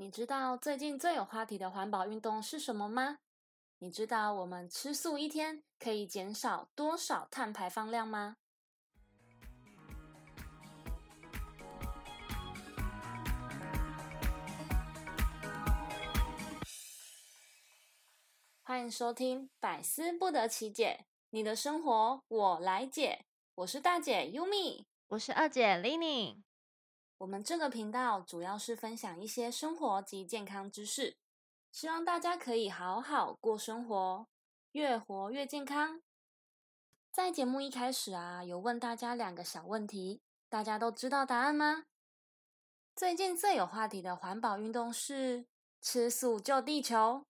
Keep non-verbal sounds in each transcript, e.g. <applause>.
你知道最近最有话题的环保运动是什么吗？你知道我们吃素一天可以减少多少碳排放量吗？欢迎收听《百思不得其解》，你的生活我来解。我是大姐 Yumi，我是二姐 Lenny。我们这个频道主要是分享一些生活及健康知识，希望大家可以好好过生活，越活越健康。在节目一开始啊，有问大家两个小问题，大家都知道答案吗？最近最有话题的环保运动是吃素救地球。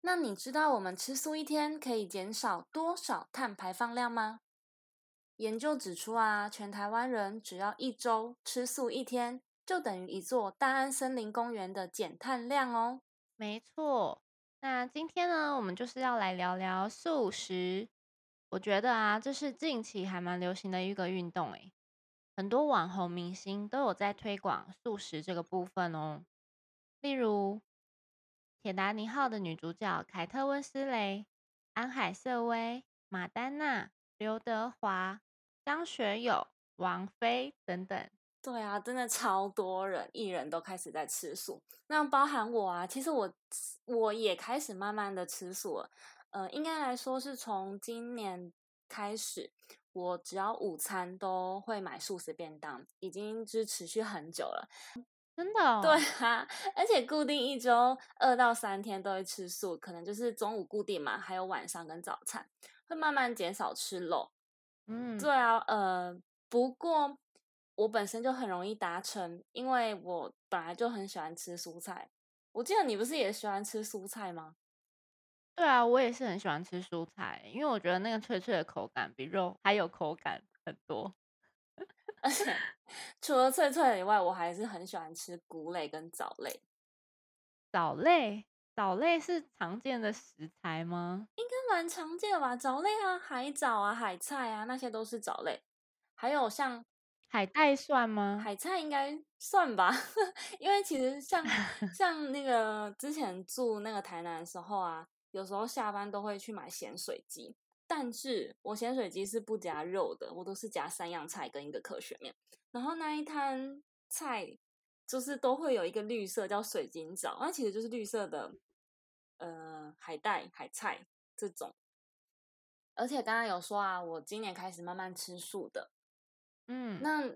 那你知道我们吃素一天可以减少多少碳排放量吗？研究指出啊，全台湾人只要一周吃素一天，就等于一座大安森林公园的减碳量哦。没错，那今天呢，我们就是要来聊聊素食。我觉得啊，这是近期还蛮流行的一个运动诶，很多网红明星都有在推广素食这个部分哦。例如，《铁达尼号》的女主角凯特温斯雷、安海瑟薇、马丹娜、刘德华。张学友、王菲等等，对啊，真的超多人艺人都开始在吃素，那包含我啊。其实我我也开始慢慢的吃素了，呃，应该来说是从今年开始，我只要午餐都会买素食便当，已经是持续很久了，真的。<laughs> 对啊，而且固定一周二到三天都会吃素，可能就是中午固定嘛，还有晚上跟早餐会慢慢减少吃肉。嗯，对啊，呃，不过我本身就很容易达成，因为我本来就很喜欢吃蔬菜。我记得你不是也喜欢吃蔬菜吗？对啊，我也是很喜欢吃蔬菜，因为我觉得那个脆脆的口感比肉还有口感很多。而且 <laughs> 除了脆脆以外，我还是很喜欢吃菇类跟藻类。藻类。藻类是常见的食材吗？应该蛮常见的吧。藻类啊，海藻啊，海菜啊，那些都是藻类。还有像海带算吗？海菜应该算吧，<laughs> 因为其实像 <laughs> 像那个之前住那个台南的时候啊，有时候下班都会去买咸水鸡，但是我咸水鸡是不加肉的，我都是加三样菜跟一个科学面。然后那一摊菜就是都会有一个绿色叫水晶藻，那其实就是绿色的。呃，海带、海菜这种，而且刚刚有说啊，我今年开始慢慢吃素的，嗯，那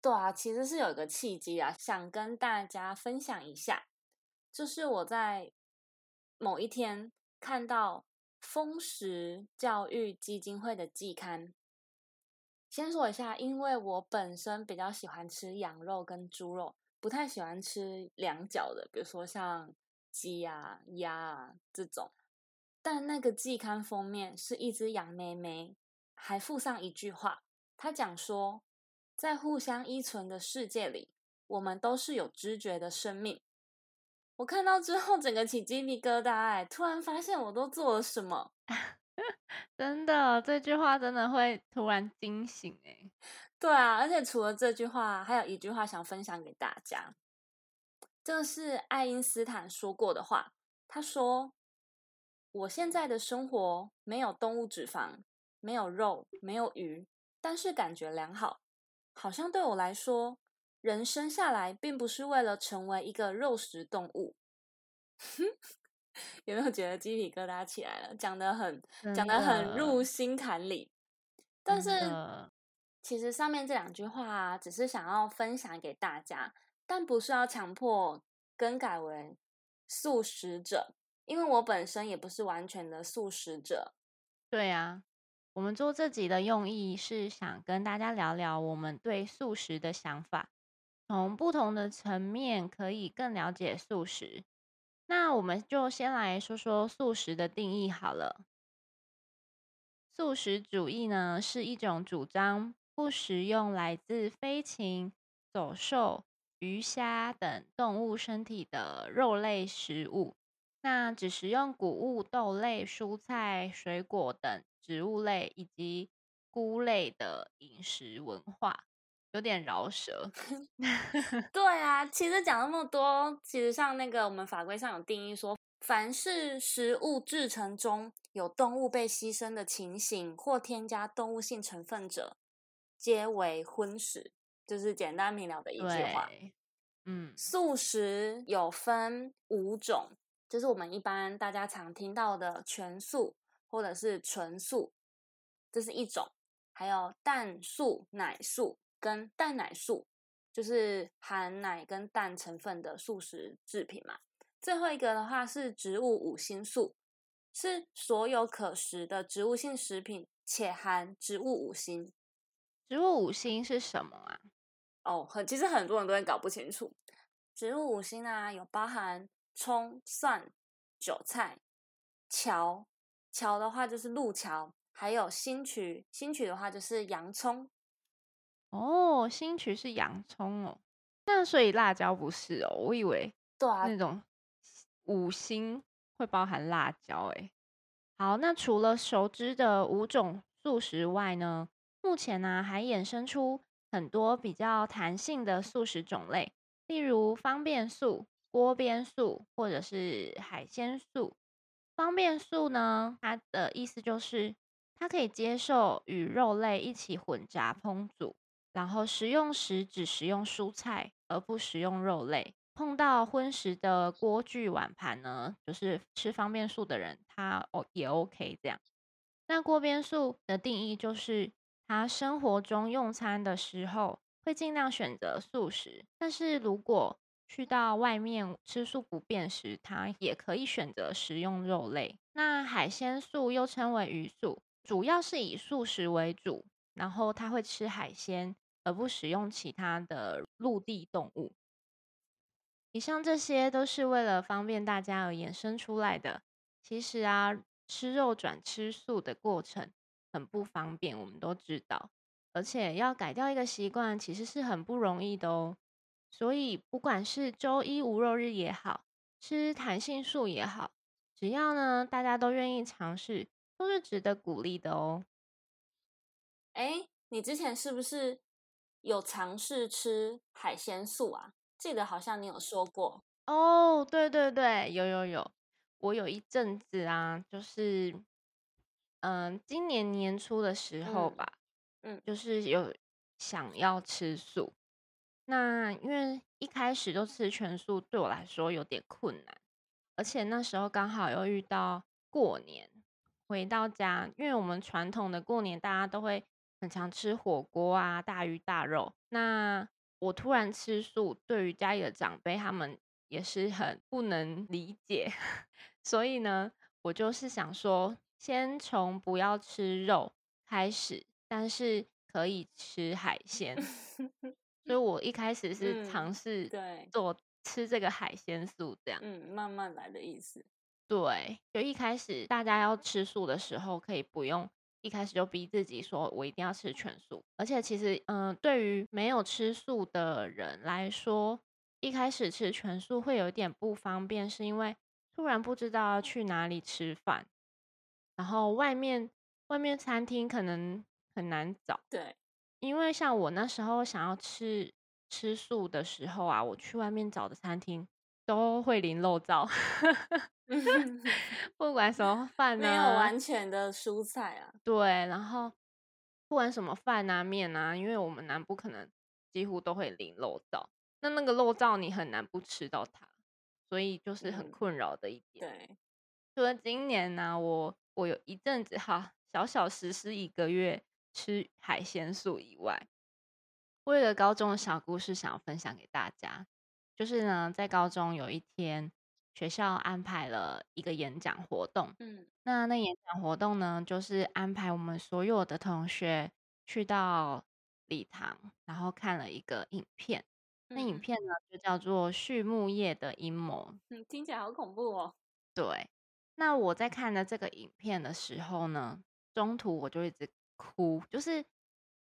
对啊，其实是有一个契机啊，想跟大家分享一下，就是我在某一天看到丰食教育基金会的季刊。先说一下，因为我本身比较喜欢吃羊肉跟猪肉，不太喜欢吃两脚的，比如说像。鸡啊、鸭啊这种，但那个季刊封面是一只羊妹妹，还附上一句话，他讲说，在互相依存的世界里，我们都是有知觉的生命。我看到之后，整个起鸡皮疙瘩，哎，突然发现我都做了什么，<laughs> 真的，这句话真的会突然惊醒，哎，对啊，而且除了这句话，还有一句话想分享给大家。这是爱因斯坦说过的话。他说：“我现在的生活没有动物脂肪，没有肉，没有鱼，但是感觉良好。好像对我来说，人生下来并不是为了成为一个肉食动物。<laughs> ”有没有觉得鸡皮疙瘩起来了？讲的很，讲的很入心坎里。但是，其实上面这两句话只是想要分享给大家。但不是要强迫更改为素食者，因为我本身也不是完全的素食者。对啊，我们做这集的用意是想跟大家聊聊我们对素食的想法，从不同的层面可以更了解素食。那我们就先来说说素食的定义好了。素食主义呢，是一种主张不食用来自飞禽走兽。鱼虾等动物身体的肉类食物，那只食用谷物、豆类、蔬菜、水果等植物类以及菇类的饮食文化。有点饶舌。<laughs> 对啊，其实讲那么多，其实像那个我们法规上有定义说，凡是食物制成中有动物被牺牲的情形或添加动物性成分者，皆为荤食。就是简单明了的一句话。嗯，素食有分五种，就是我们一般大家常听到的全素或者是纯素，这是一种；还有蛋素、奶素跟蛋奶素，就是含奶跟蛋成分的素食制品嘛。最后一个的话是植物五星素，是所有可食的植物性食品且含植物五星。植物五星是什么啊？哦，很其实很多人都会搞不清楚，植物五星啊，有包含葱、蒜、韭菜、荞，荞的话就是路荞，还有新曲，新曲的话就是洋葱。哦，新曲是洋葱哦，那所以辣椒不是哦，我以为对啊，那种五星会包含辣椒哎。好，那除了熟知的五种素食外呢，目前呢还衍生出。很多比较弹性的素食种类，例如方便素、锅边素或者是海鲜素。方便素呢，它的意思就是它可以接受与肉类一起混杂烹煮，然后食用时只食用蔬菜而不食用肉类。碰到荤食的锅具碗盘呢，就是吃方便素的人，他哦也 OK 这样。那锅边素的定义就是。他生活中用餐的时候会尽量选择素食，但是如果去到外面吃素不便时，他也可以选择食用肉类。那海鲜素又称为鱼素，主要是以素食为主，然后他会吃海鲜而不使用其他的陆地动物。以上这些都是为了方便大家而衍生出来的。其实啊，吃肉转吃素的过程。很不方便，我们都知道，而且要改掉一个习惯，其实是很不容易的哦。所以，不管是周一无肉日也好，吃弹性素也好，只要呢大家都愿意尝试，都是值得鼓励的哦。哎，你之前是不是有尝试吃海鲜素啊？记得好像你有说过哦。对对对，有有有，我有一阵子啊，就是。嗯，今年年初的时候吧，嗯，就是有想要吃素。那因为一开始就吃全素，对我来说有点困难，而且那时候刚好又遇到过年，回到家，因为我们传统的过年大家都会很常吃火锅啊，大鱼大肉。那我突然吃素，对于家里的长辈他们也是很不能理解，<laughs> 所以呢，我就是想说。先从不要吃肉开始，但是可以吃海鲜。<laughs> 所以我一开始是尝试做吃这个海鲜素，这样。嗯，慢慢来的意思。对，就一开始大家要吃素的时候，可以不用一开始就逼自己说我一定要吃全素。而且其实，嗯，对于没有吃素的人来说，一开始吃全素会有点不方便，是因为突然不知道要去哪里吃饭。然后外面外面餐厅可能很难找，对，因为像我那时候想要吃吃素的时候啊，我去外面找的餐厅都会淋漏灶，<laughs> <laughs> 不管什么饭没有完全的蔬菜啊，对，然后不管什么饭啊面啊，因为我们南部可能几乎都会淋漏灶，那那个漏灶你很难不吃到它，所以就是很困扰的一点。对，除了今年呢，我。我有一阵子哈，小小实施一个月吃海鲜素以外，我有个高中的小故事想要分享给大家。就是呢，在高中有一天，学校安排了一个演讲活动。嗯，那那演讲活动呢，就是安排我们所有的同学去到礼堂，然后看了一个影片。那影片呢，就叫做《畜牧业的阴谋》。嗯，听起来好恐怖哦。对。那我在看的这个影片的时候呢，中途我就一直哭，就是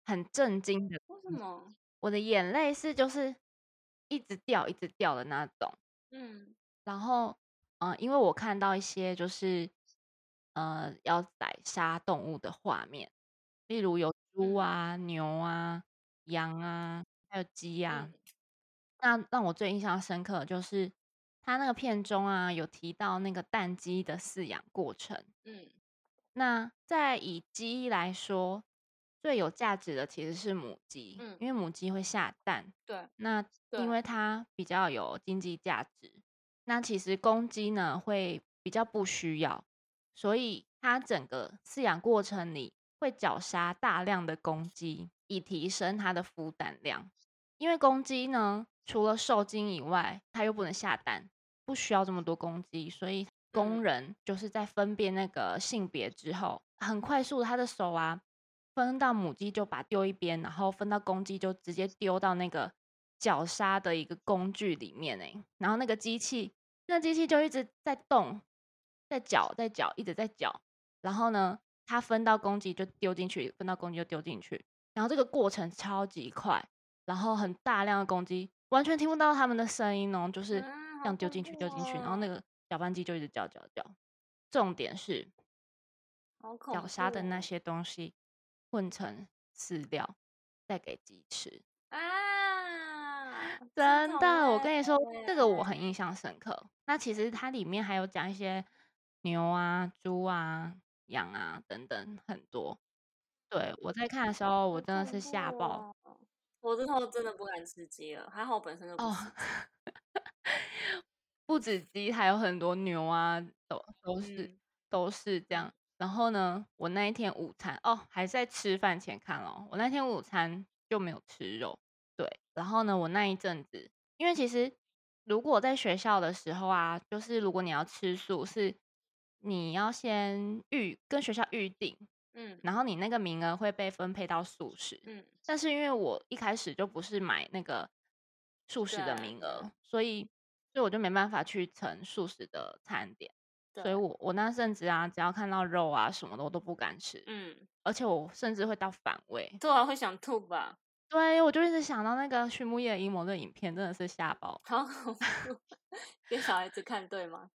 很震惊的。为什么？我的眼泪是就是一直掉、一直掉的那种。嗯。然后，嗯，因为我看到一些就是呃要宰杀动物的画面，例如有猪啊、牛啊，羊啊，还有鸡啊。嗯那让我最印象深刻的就是他那个片中啊，有提到那个蛋鸡的饲养过程。嗯那在以鸡来说，最有价值的其实是母鸡，嗯因为母鸡会下蛋。对那因为它比较有经济价值，那其实公鸡呢会比较不需要，所以它整个饲养过程里会绞杀大量的公鸡，以提升它的孵蛋量。因为公鸡呢，除了受精以外，它又不能下蛋，不需要这么多公鸡，所以工嗯。人就是在分辨那个性别之后，很快速，他的手啊分到母鸡就把丢一边，然后分到公鸡就直接丢到那个绞杀的一个工具里面哎，然后那个机器，那机器就一直在动，在绞，在绞，一直在绞，然后呢，他分到公鸡就丢进去，分到公鸡就丢进去，然后这个过程超级快，然后很大量的公鸡完全听不到他们的声音哦，就是啊这样丢进去，丢进去，然后那个个搅拌机就一直搅搅搅。重点是绞杀的那些东西混成饲料，再给鸡吃。啊，真的，我跟你说，这个我很印象深刻。那其实它里面还有讲一些牛啊、猪啊、羊啊等等很多。对我在看的时候，我真的恐是吓爆。哦我之后真的不敢吃鸡了，还好我本身就不。<laughs> 不止鸡，还有很多牛啊，都都是、嗯都是这样。然后呢，我那一天午餐哦，还在吃饭前看哦，我那天午餐就没有吃肉。对，然后呢，我那一阵子，因为其实如果在学校的时候啊，就是如果你要吃素，是你要先预跟学校预定，嗯然后你那个名额会被分配到素食。嗯但是因为我一开始就不是买那个素食的名额，所以所以我就没办法去盛素食的餐点，所以我我那阵子啊，只要看到肉啊什么的，我都不敢吃，嗯，而且我甚至会到反胃。对啊，会想吐吧？对，我就一直想到那个畜牧业阴谋的影片，真的是吓爆。好恐怖，给小孩子看对吗？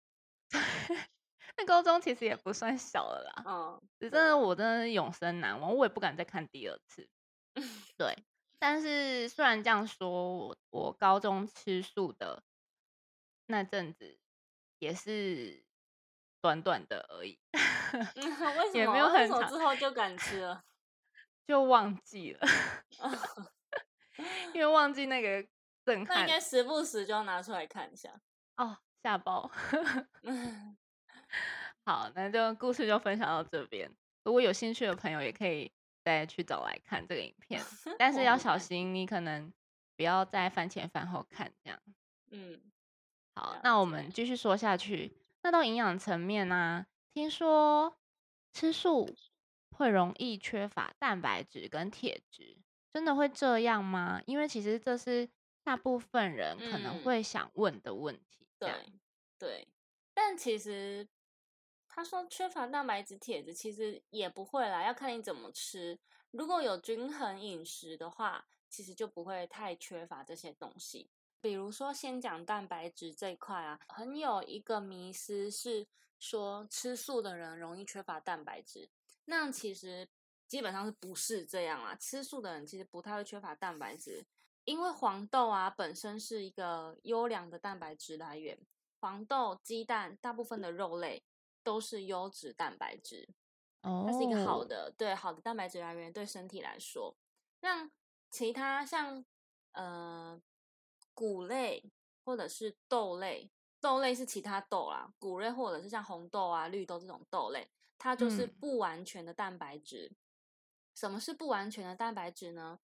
<laughs> 那高中其实也不算小了啦，嗯，只真的我真的是永生难忘，我也不敢再看第二次。<laughs> 对，但是虽然这样说，我我高中吃素的那阵子也是短短的而已，嗯 <laughs> 为 <laughs> 什么？也没有很长之后就敢吃了？<laughs> 就忘记了，因为忘记那个震撼那应该时不时就要拿出来看一下。哦，吓爆。嗯好，那就故事就分享到这边。如果有兴趣的朋友，也可以再去找来看这个影片，但是要小心，你可能不要在饭前饭后看这样。嗯，好，那我解们继续说下去。那到营养层面呢、听说吃素会容易缺乏蛋白质跟铁质，真的会这样吗？因为其实这是大部分人可能嗯会想问的问题。对对，但其实他说缺乏蛋白质、铁质，其实也不会啦，要看你怎么吃。如果有均衡饮食的话，其实就不会太缺乏这些东西。比如说，先讲蛋白质这一块啊，很有一个迷思是说吃素的人容易缺乏蛋白质，那其实基本上是不是这样啊？吃素的人其实不太会缺乏蛋白质，因为黄豆啊本身是一个优良的蛋白质来源，黄豆、鸡蛋、大部分的肉类都是优质蛋白质，哦，它是一个好的，对好的蛋白质来源对身体来说。那其他像呃谷类或者是豆类，豆类是其他豆啦，谷类或者是像红豆啊、绿豆这种豆类，它就是嗯不完全的蛋白质。什么是不完全的蛋白质呢？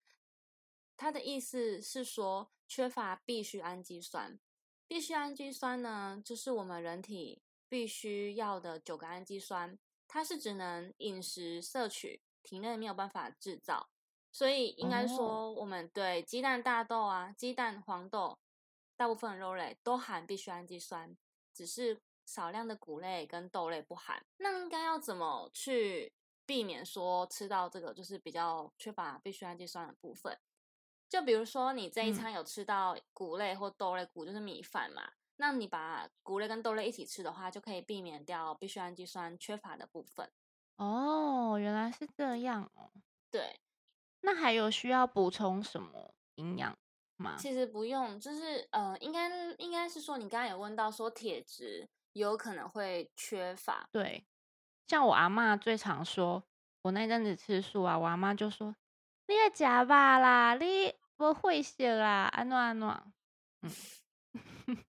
它的意思是说缺乏必需氨基酸。必需氨基酸呢，就是我们人体必须要的九个氨基酸，它是只能饮食摄取，体内没有办法制造。所以应该哦说，我们对鸡蛋、大豆啊、鸡蛋、黄豆，大部分肉类都含必需氨基酸，只是少量的谷类跟豆类不含。那应该要怎么去避免说吃到这个就是比较缺乏必需氨基酸的部分？就比如说你这一嗯餐有吃到谷类或豆类，谷就是米饭嘛，那你把谷类跟豆类一起吃的话，就可以避免掉必需氨基酸缺乏的部分。哦，原来是这样哦。对，那还有需要补充什么营养吗？其实不用，就是呃，应该应该是说，你刚刚有问到说铁质有可能会缺乏。对，像我阿妈最常说，我那阵子吃素啊，我阿妈就说：“你要加吧啦，你不会写啦，安诺安诺。”嗯，<laughs>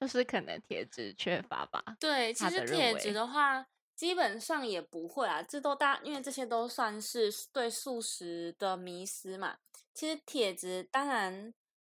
就是可能铁质缺乏吧。对，其实铁质的话。基本上也不会啊，这都大，因为这些都算是对素食的迷思嘛。其实铁质当然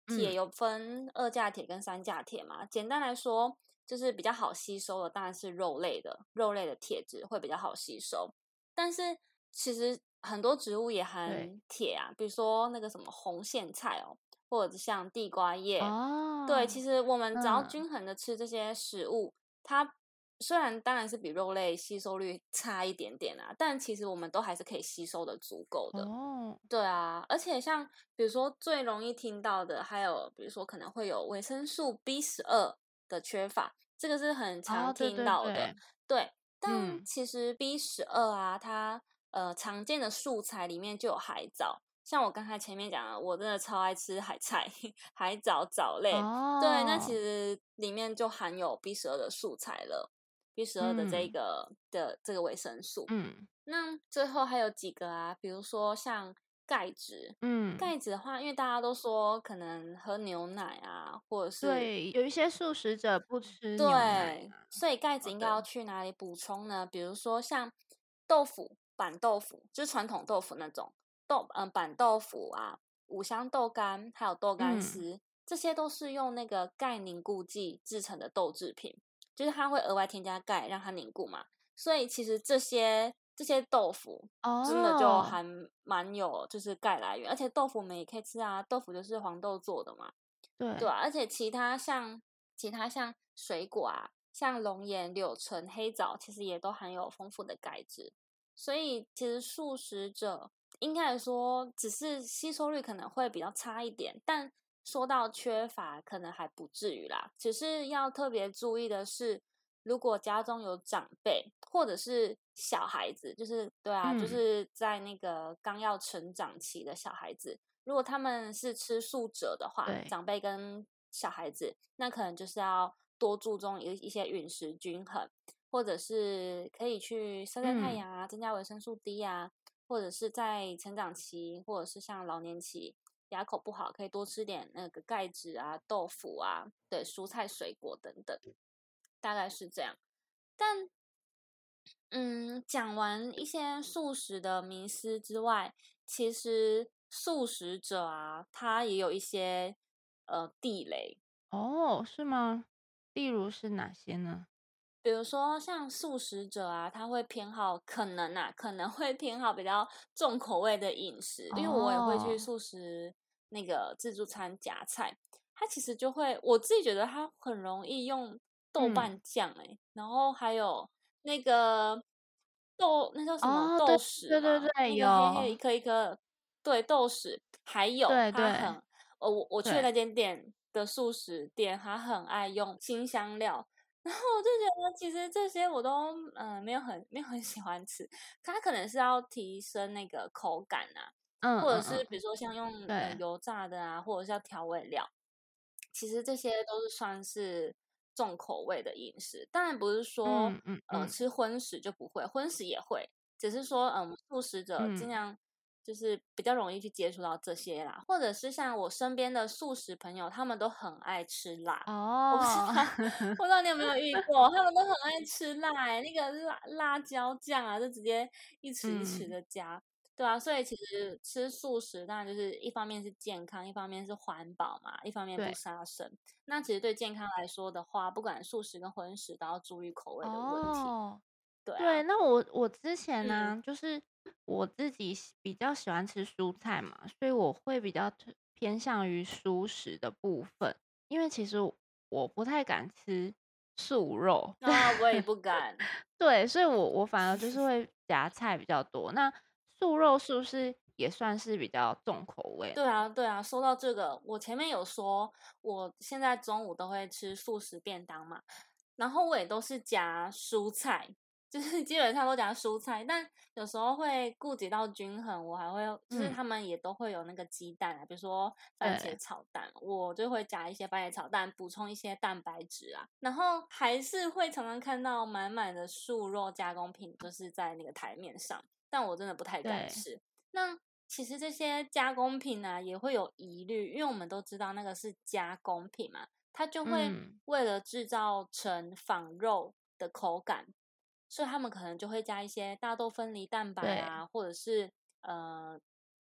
铁有分二价铁跟三价铁嘛。简单来说，就是比较好吸收的当然是肉类的，肉类的铁质会比较好吸收。但是其实很多植物也含铁啊，比如说那个什么红苋菜哦，或者像地瓜叶。哦。对，其实我们只要均衡的吃这些食物，它。虽然当然是比肉类吸收率差一点点啊，但其实我们都还是可以吸收的足够的。哦，对啊，而且像比如说最容易听到的，还有比如说可能会有维生素 B 十二的缺乏，这个是很常听到的。对，但其实 B 十二啊，它呃常见的素材里面就有海藻，像我刚才前面讲的，我真的超爱吃海菜、<laughs> 海藻藻类。哦，对，那其实里面就含有 B 十二的素材了。B 十二的这个的这个维生素，嗯，那最后还有几个啊，比如说像钙质，嗯，钙质的话，因为大家都说可能喝牛奶啊，或者是对，有一些素食者不吃牛奶，所以钙质应该要去哪里补充呢？比如说像豆腐、板豆腐，就是传统豆腐那种豆，嗯，板豆腐啊，五香豆干，还有豆干丝，这些都是用那个钙凝固剂制成的豆制品。就是它会额外添加钙，让它凝固嘛，所以其实这些这些豆腐真的就还蛮有就是钙来源，而且豆腐我们也可以吃啊，豆腐就是黄豆做的嘛，对对。啊，而且其他像其他像水果啊，像龙眼、柳橙、黑枣，其实也都含有丰富的钙质，所以其实素食者应该来说只是吸收率可能会比较差一点，但。说到缺乏，可能还不至于啦，只是要特别注意的是，如果家中有长辈或者是小孩子，就是对啊，就是在那个刚要成长期的小孩子，如果他们是吃素者的话，长辈跟小孩子，那可能就是要多注重一一些饮食均衡，或者是可以去晒晒太阳啊，增加维生素 D 啊，或者是在成长期，或者是像老年期。牙口不好，可以多吃点那个钙质啊，豆腐啊，对，蔬菜水果等等，大概是这样。但，嗯，讲完一些素食的迷思之外，其实素食者啊，他也有一些呃地雷哦，是吗？例如是哪些呢？比如说像素食者啊，他会偏好可能啊，可能会偏好比较重口味的饮食，因为我也会去素食。那个自助餐夹菜，它其实就会，我自己觉得它很容易用豆瓣酱哎，然后还有那个豆，那叫什么豆豉？对对对，有黑黑一颗一颗，对豆豉，还有它很，呃，我我去那间店的素食店，他很爱用新香料，然后我就觉得其实这些我都嗯没有很没有很喜欢吃，它可能是要提升那个口感啊。或者是比如说像用油炸的啊，或者是要调味料，其实这些都是算是重口味的饮食。当然不是说，嗯吃荤食就不会，荤食也会，只是说，嗯，素食者尽量就是比较容易去接触到这些啦。或者是像我身边的素食朋友，他们都很爱吃辣哦。我不知道，<laughs> 不知道你有没有遇过，他们都很爱吃辣，那个辣辣椒酱啊，就直接一匙一匙的加。对啊，所以其实吃素食当然就是一方面是健康，一方面是环保嘛，一方面不杀生。那其实对健康来说的话，不管素食跟荤食都要注意口味的问题。哦，对对，那我我之前呢，就是我自己比较喜欢吃蔬菜嘛，所以我会比较偏向于素食的部分，因为其实我不太敢吃素肉。啊，我也不敢。<laughs> 对，所以我我反而就是会夹菜比较多。那素肉是不是也算是比较重口味？对啊，对啊。说到这个，我前面有说，我现在中午都会吃素食便当嘛，然后我也都是夹蔬菜，就是基本上都加蔬菜，但有时候会顾及到均衡，我还会就是他们也都会有那个鸡蛋啊，比如说番茄炒蛋，我就会加一些番茄炒蛋，补充一些蛋白质啊。然后还是会常常看到满满的素肉加工品，就是在那个台面上，但我真的不太敢吃。那其实这些加工品呢，也会有疑虑，因为我们都知道那个是加工品嘛，它就会为了制造成仿肉的口感。所以他们可能就会加一些大豆分离蛋白啊，或者是呃，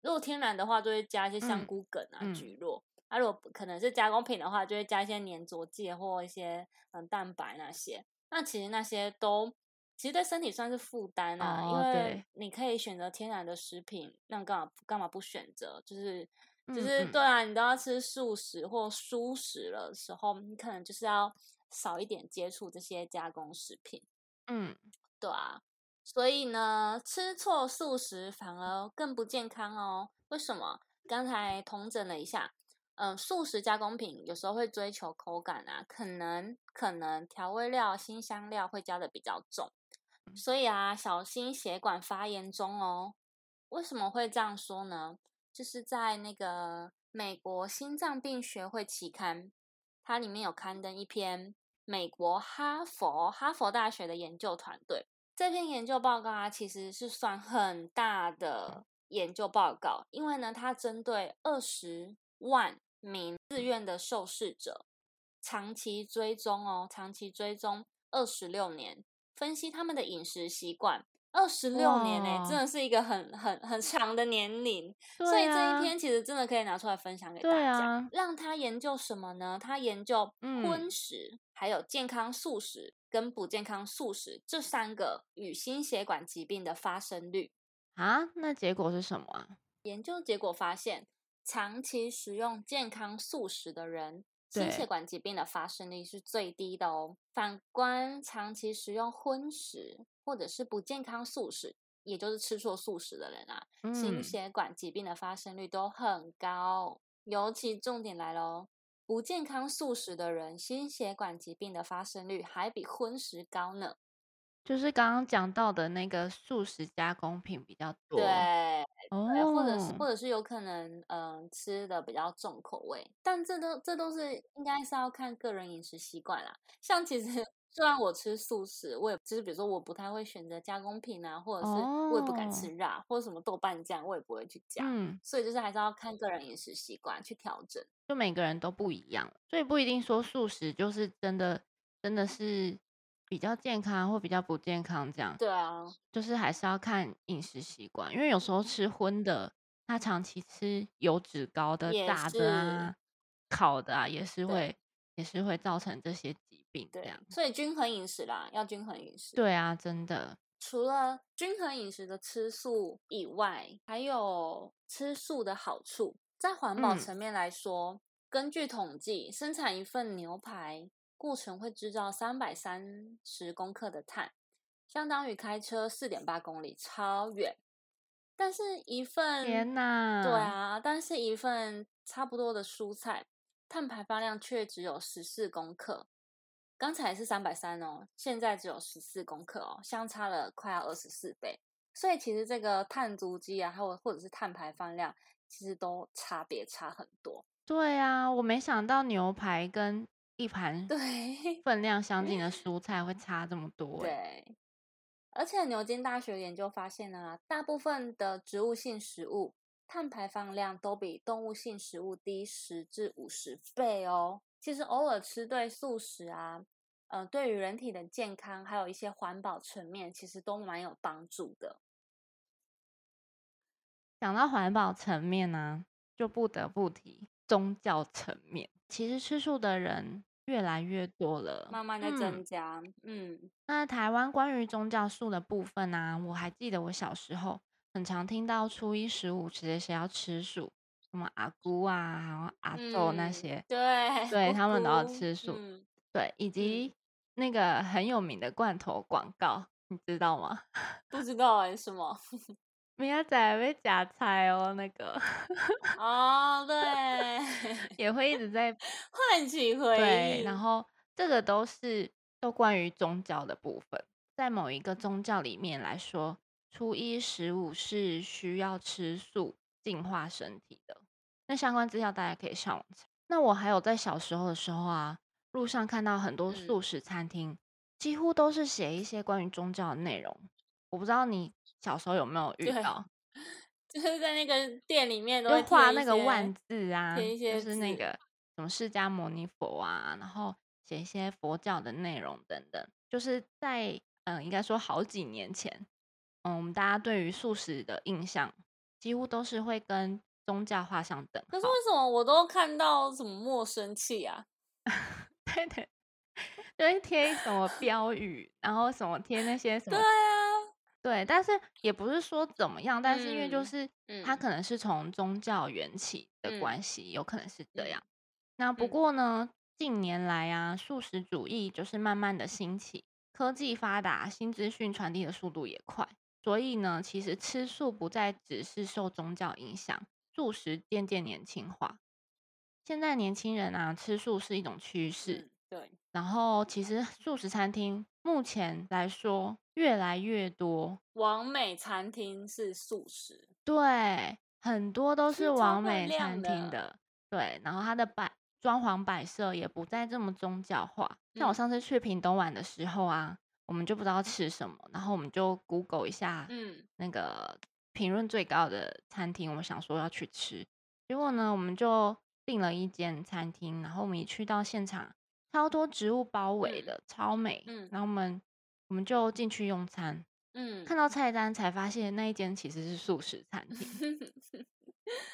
如果天然的话，就会加一些香菇梗啊、菊络。啊，如果可能是加工品的话，就会加一些粘着剂或一些嗯蛋白那些。那其实那些都其实对身体算是负担啊，因为你可以选择天然的食品，那干嘛干嘛不选择？就是就是对啊，你都要吃素食或蔬食的时候，你可能就是要少一点接触这些加工食品。嗯，对啊，所以呢，吃错素食反而更不健康哦。为什么？刚才统整了一下，嗯，素食加工品有时候会追求口感啊，可能可能调味料、新香料会加的比较重，所以啊，小心血管发炎中哦。为什么会这样说呢？就是在那个美国心脏病学会期刊，它里面有刊登一篇。美国哈佛哈佛大学的研究团队这篇研究报告啊，其实是算很大的研究报告，因为呢，它针对二十万名自愿的受试者，长期追踪哦，长期追踪二十六年，分析他们的饮食习惯。二十六年呢，真的是一个很很很长的年龄，所以这一篇其实真的可以拿出来分享给大家。让他研究什么呢？他研究荤食，还有健康素食跟不健康素食这三个与心血管疾病的发生率啊。那结果是什么啊？研究结果发现，长期食用健康素食的人。心血管疾病的发生率是最低的哦。反观长期食用荤食或者是不健康素食，也就是吃错素食的人啊，心血管疾病的发生率都很高。尤其重点来喽，不健康素食的人，心血管疾病的发生率还比荤食高呢。就是刚刚讲到的那个素食加工品比较多。对。哦，或者是或者是有可能，嗯，吃的比较重口味，但这都这都是应该是要看个人饮食习惯啦。像其实虽然我吃素食，我也就是比如说我不太会选择加工品啊，或者是我也不敢吃辣，或者什么豆瓣酱我也不会去加。嗯，所以就是还是要看个人饮食习惯去调整。就每个人都不一样，所以不一定说素食就是真的真的是。比较健康或比较不健康，这样对啊，就是还是要看饮食习惯，因为有时候吃荤的，他长期吃油脂高的、炸的啊、烤的啊，也是会也是会造成这些疾病。这样，所以均衡饮食啦，要均衡饮食。对啊，真的。除了均衡饮食的吃素以外，还有吃素的好处，在环保层面来说，根据统计，生产一份牛排。过程会制造三百三十公克的碳，相当于开车四点八公里，超远。但是，一份天哪，对啊，但是一份差不多的蔬菜，碳排放量却只有十四公克。刚才是三百三哦，现在只有十四公克哦，相差了快要二十四倍。所以，其实这个碳足迹啊，还有或者是碳排放量，其实都差别差很多。对啊，我没想到牛排跟一盘对 <laughs> 分量相近的蔬菜会差这么多，对。而且牛津大学研究发现呢，大部分的植物性食物碳排放量都比动物性食物低十至五十倍哦。其实偶尔吃对素食啊，呃，对于人体的健康还有一些环保层面，其实都蛮有帮助的。讲到环保层面呢，就不得不提宗教层面。其实吃素的人。越来越多了，慢慢的增加。嗯，那台湾关于宗教素的部分呢？我还记得我小时候很常听到初一十五谁谁要吃素，什么阿姑啊，还有阿祖那些，对，对他们都要吃素。对，以及那个很有名的罐头广告，你知道吗？<laughs> 不知道哎，什么？明仔会假菜哦，那个哦，对，<laughs> 也会一直在唤起回忆。对，然后这个都是都关于宗教的部分。在某一个宗教里面来说，初一十五是需要吃素净化身体的。那相关资料大家可以上网查。那我还有在小时候的时候啊，路上看到很多素食餐厅，几乎都是写一些关于宗教的内容。我不知道你小时候有没有遇到，<laughs> 就是在那个店里面都会画那个万字啊，就是那个什么释迦牟尼佛啊，然后写一些佛教的内容等等，就是在。嗯，应该说好几年前，嗯，我们大家对于素食的印象几乎都是会跟宗教画上等可是为什么我都看到什么莫生气啊？对对，<laughs> 就会贴什么标语，然后什么贴那些什么？对啊，对，但是也不是说怎么样，但是因为就是它可能是从宗教缘起的关系，有可能是这样。那不过呢，近年来啊，素食主义就是慢慢的兴起。科技发达，新资讯传递的速度也快，所以呢，其实吃素不再只是受宗教影响，素食渐渐年轻化。现在年轻人啊，吃素是一种趋势。对。然后，其实素食餐厅目前来说越来越多。完美餐厅是素食。对，很多都是完美餐厅的。对，然后它的摆。装潢摆设也不再这么宗教化。像我上次去屏东玩的时候啊，我们就不知道吃什么，然后我们就 Google 一下，嗯，那个评论最高的餐厅，我们想说要去吃。结果呢，我们就订了一间餐厅，然后我们一去到现场，超多植物包围的，超美。嗯，然后我们我们就进去用餐，嗯，看到菜单才发现那一间其实是素食餐厅。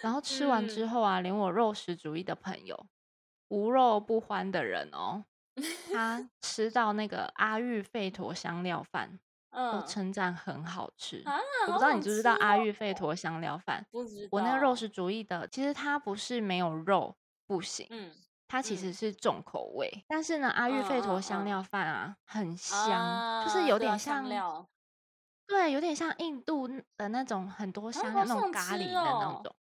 然后吃完之后啊，连我肉食主义的朋友。无肉不欢的人哦，他 <laughs> 吃到那个阿育吠陀香料饭，都称赞很好吃。我不知道你知不知道阿育吠陀香料饭？不知道。我那个肉食主义的，其实它不是没有肉不行，嗯，它其实是重口味。但是呢，阿育吠陀香料饭啊，很香，就是有点像，对，有点像印度的那种很多香料那种咖喱的那种，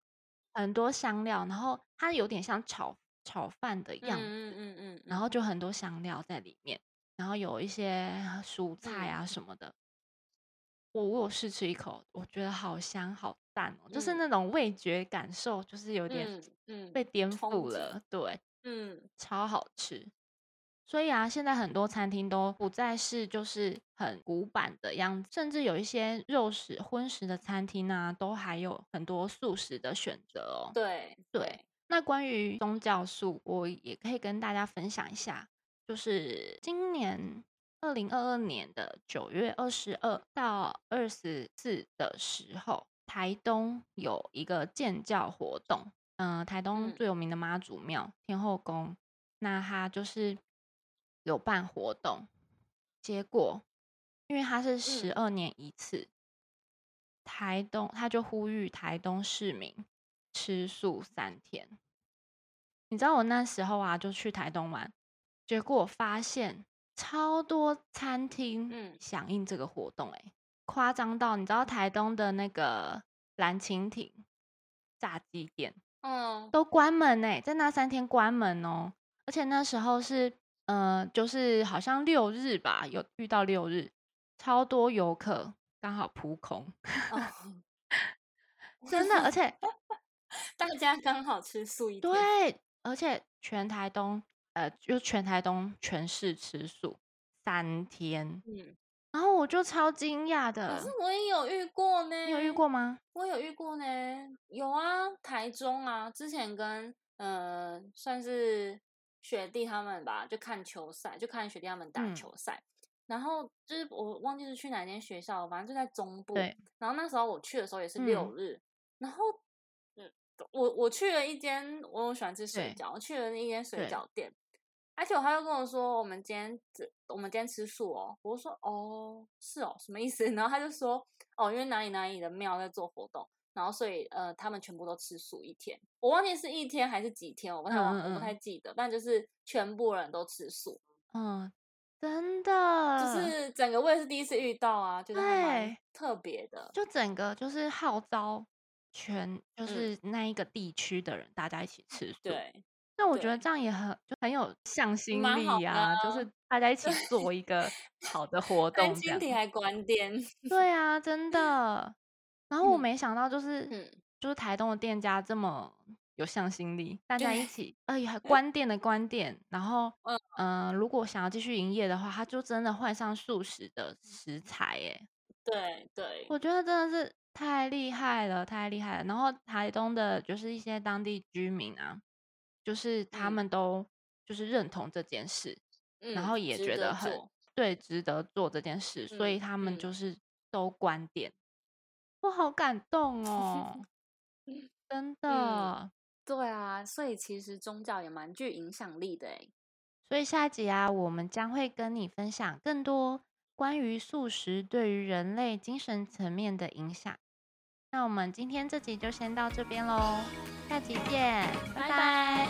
很多香料，然后它有点像炒。炒饭的样子，嗯嗯嗯，然后就很多香料在里面，然后有一些蔬菜啊什么的。我我试吃一口，我觉得好香好淡哦，就是那种味觉感受，就是有点嗯被颠覆了，对，嗯，超好吃。所以啊，现在很多餐厅都不再是就是很古板的样子，甚至有一些肉食荤食的餐厅啊，都还有很多素食的选择哦。对对。那关于宗教素，我也可以跟大家分享一下，就是今年二零二二年的九月二十二到二十四的时候，台东有一个建教活动。嗯，台东最有名的妈祖庙天后宫，那他就是有办活动，结果因为他是十二年一次，台东他就呼吁台东市民。吃素三天，你知道我那时候啊，就去台东玩，结果发现超多餐厅嗯。响应这个活动，哎，夸张到你知道台东的那个蓝蜻蜓炸鸡店，嗯，都关门哎，在那三天关门哦，而且那时候是嗯，就是好像六日吧，有遇到六日，超多游客刚好扑空，<laughs> 真的，而。<laughs> 且。大家刚好吃素一天，对，而且全台东，呃，就全台东全市吃素三天，嗯，然后我就超惊讶的，可是我也有遇过呢，你有遇过吗？我有遇过呢，有啊，台中啊，之前跟呃算是学弟他们吧，就看球赛，就看学弟他们打球赛，然后就是我忘记是去哪间学校，反正就在中部，然后那时候我去的时候也是六日，然后。我我去了一间，我喜欢吃水饺，我去了一间水饺店，而且他又跟我说，我们今天这我们今天吃素哦。我说哦，是哦，什么意思？<laughs> 然后他就说哦，因为哪里哪里的庙在做活动，然后所以呃，他们全部都吃素一天。我忘记是一天还是几天，我不太忘，我不太记得，但就是全部人都吃素。嗯，真的，就是整个我也是第一次遇到啊，就是蛮特别的，就整个就是号召。全就是那一个地区的人，大家一起吃素。对，那我觉得这样也很就很有向心力啊，就是。大家一起做一个好的活动，今天还关店，对啊，真的。然后我没想到，就是就是台东的店家这么有向心力，大家一起，哎呀，关店的关店，然后嗯，如果想要继续营业的话，他就真的换上素食的食材，哎，对对，我觉得真的是太厉害了，太厉害了。然后台东的就是一些当地居民啊。就是他们都就是认同这件事，然后也觉得很对，值得做这件事，所以他们就是都观点。我好感动哦，<laughs> 真的。对啊，所以其实宗教也蛮具影响力的诶。所以下一集啊，我们将会跟你分享更多关于素食对于人类精神层面的影响。那我们今天这集就先到这边喽，下集见，拜拜。